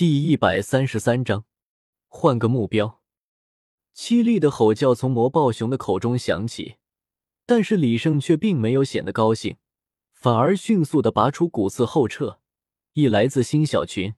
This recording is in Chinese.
第一百三十三章，换个目标。凄厉的吼叫从魔暴熊的口中响起，但是李胜却并没有显得高兴，反而迅速的拔出骨刺后撤。一来自新小群，